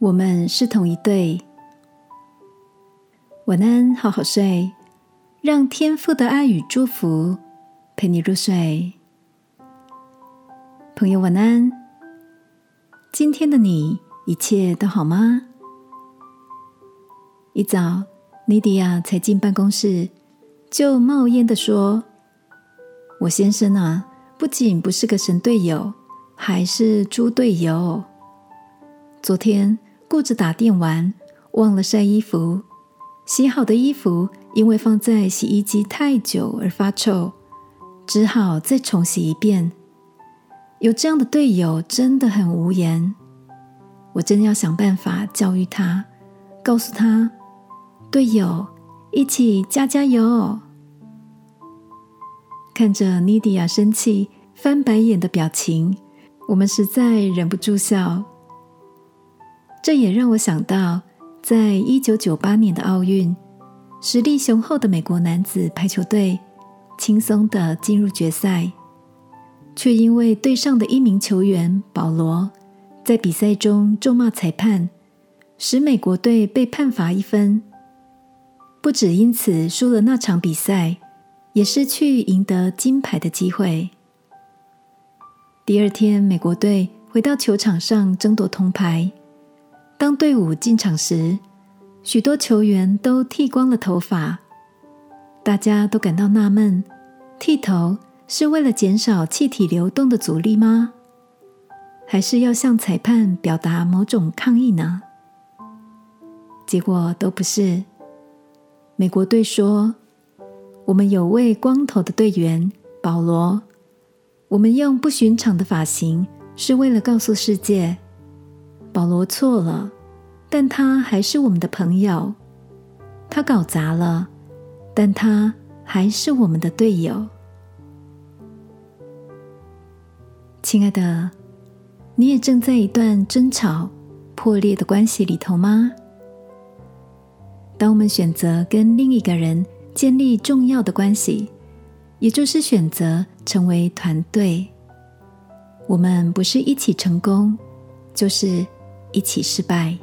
我们是同一对。晚安，好好睡，让天父的爱与祝福陪你入睡。朋友，晚安。今天的你一切都好吗？一早，尼迪亚才进办公室，就冒烟的说：“我先生啊，不仅不是个神队友，还是猪队友。昨天。”顾着打电玩，忘了晒衣服。洗好的衣服因为放在洗衣机太久而发臭，只好再重洗一遍。有这样的队友真的很无言。我真要想办法教育他，告诉他：队友，一起加加油。看着妮迪亚生气、翻白眼的表情，我们实在忍不住笑。这也让我想到，在一九九八年的奥运，实力雄厚的美国男子排球队轻松的进入决赛，却因为队上的一名球员保罗在比赛中咒骂裁判，使美国队被判罚一分。不止因此输了那场比赛，也失去赢得金牌的机会。第二天，美国队回到球场上争夺铜牌。当队伍进场时，许多球员都剃光了头发，大家都感到纳闷：剃头是为了减少气体流动的阻力吗？还是要向裁判表达某种抗议呢？结果都不是。美国队说：“我们有位光头的队员保罗，我们用不寻常的发型是为了告诉世界。”保罗错了，但他还是我们的朋友。他搞砸了，但他还是我们的队友。亲爱的，你也正在一段争吵、破裂的关系里头吗？当我们选择跟另一个人建立重要的关系，也就是选择成为团队，我们不是一起成功，就是。一起失败，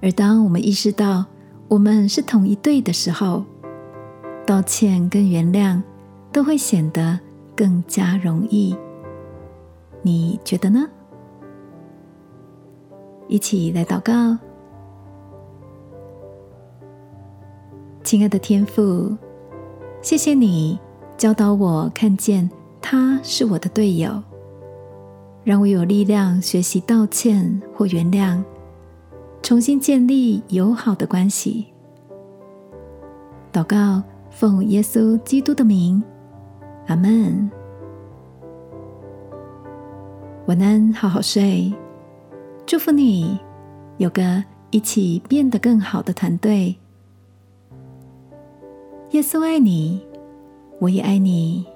而当我们意识到我们是同一队的时候，道歉跟原谅都会显得更加容易。你觉得呢？一起来祷告，亲爱的天父，谢谢你教导我看见他是我的队友。让我有力量学习道歉或原谅，重新建立友好的关系。祷告，奉耶稣基督的名，阿门。晚安，好好睡。祝福你有个一起变得更好的团队。耶稣爱你，我也爱你。